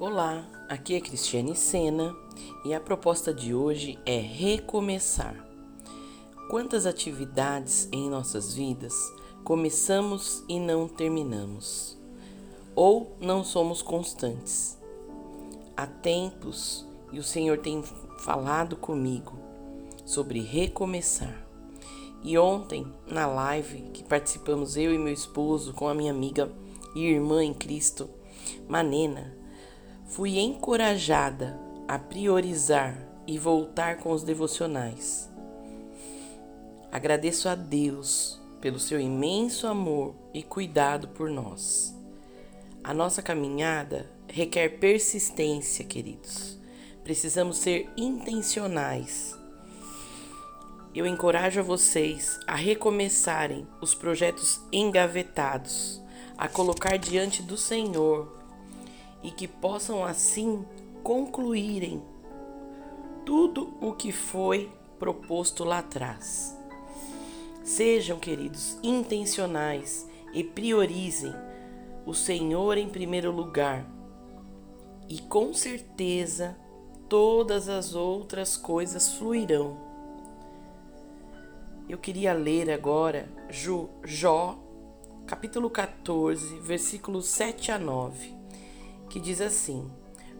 Olá, aqui é Cristiane Sena e a proposta de hoje é recomeçar. Quantas atividades em nossas vidas começamos e não terminamos? Ou não somos constantes? Há tempos e o Senhor tem falado comigo sobre recomeçar. E ontem, na live que participamos eu e meu esposo com a minha amiga e irmã em Cristo, Manena, fui encorajada a priorizar e voltar com os devocionais. Agradeço a Deus pelo seu imenso amor e cuidado por nós. A nossa caminhada requer persistência, queridos. Precisamos ser intencionais. Eu encorajo a vocês a recomeçarem os projetos engavetados, a colocar diante do Senhor e que possam assim concluírem tudo o que foi proposto lá atrás. Sejam, queridos, intencionais e priorizem o Senhor em primeiro lugar. E com certeza todas as outras coisas fluirão. Eu queria ler agora Jó, capítulo 14, versículos 7 a 9 que diz assim: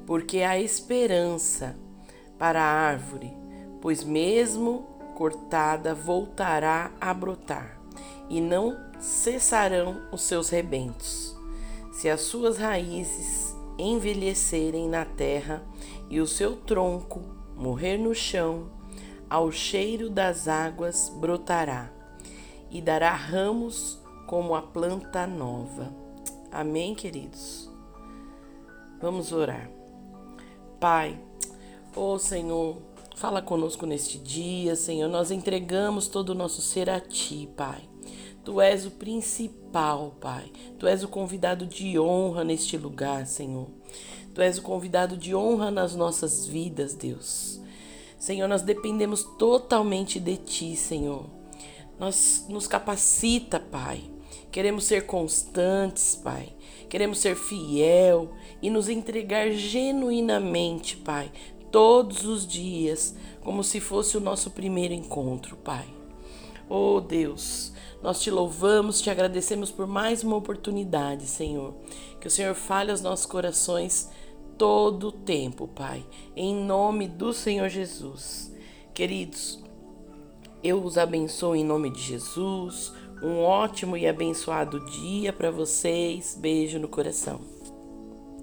Porque há esperança para a árvore, pois mesmo cortada voltará a brotar, e não cessarão os seus rebentos. Se as suas raízes envelhecerem na terra e o seu tronco morrer no chão, ao cheiro das águas brotará e dará ramos como a planta nova. Amém, queridos? Vamos orar. Pai, ó oh Senhor, fala conosco neste dia, Senhor. Nós entregamos todo o nosso ser a Ti, Pai. Tu és o principal, Pai. Tu és o convidado de honra neste lugar, Senhor. Tu és o convidado de honra nas nossas vidas, Deus. Senhor, nós dependemos totalmente de Ti, Senhor. Nós nos capacita, Pai. Queremos ser constantes, Pai. Queremos ser fiel e nos entregar genuinamente, Pai, todos os dias, como se fosse o nosso primeiro encontro, Pai. Oh Deus, nós te louvamos, te agradecemos por mais uma oportunidade, Senhor. Que o Senhor fale aos nossos corações todo o tempo, Pai, em nome do Senhor Jesus. Queridos, eu os abençoo em nome de Jesus. Um ótimo e abençoado dia para vocês. Beijo no coração.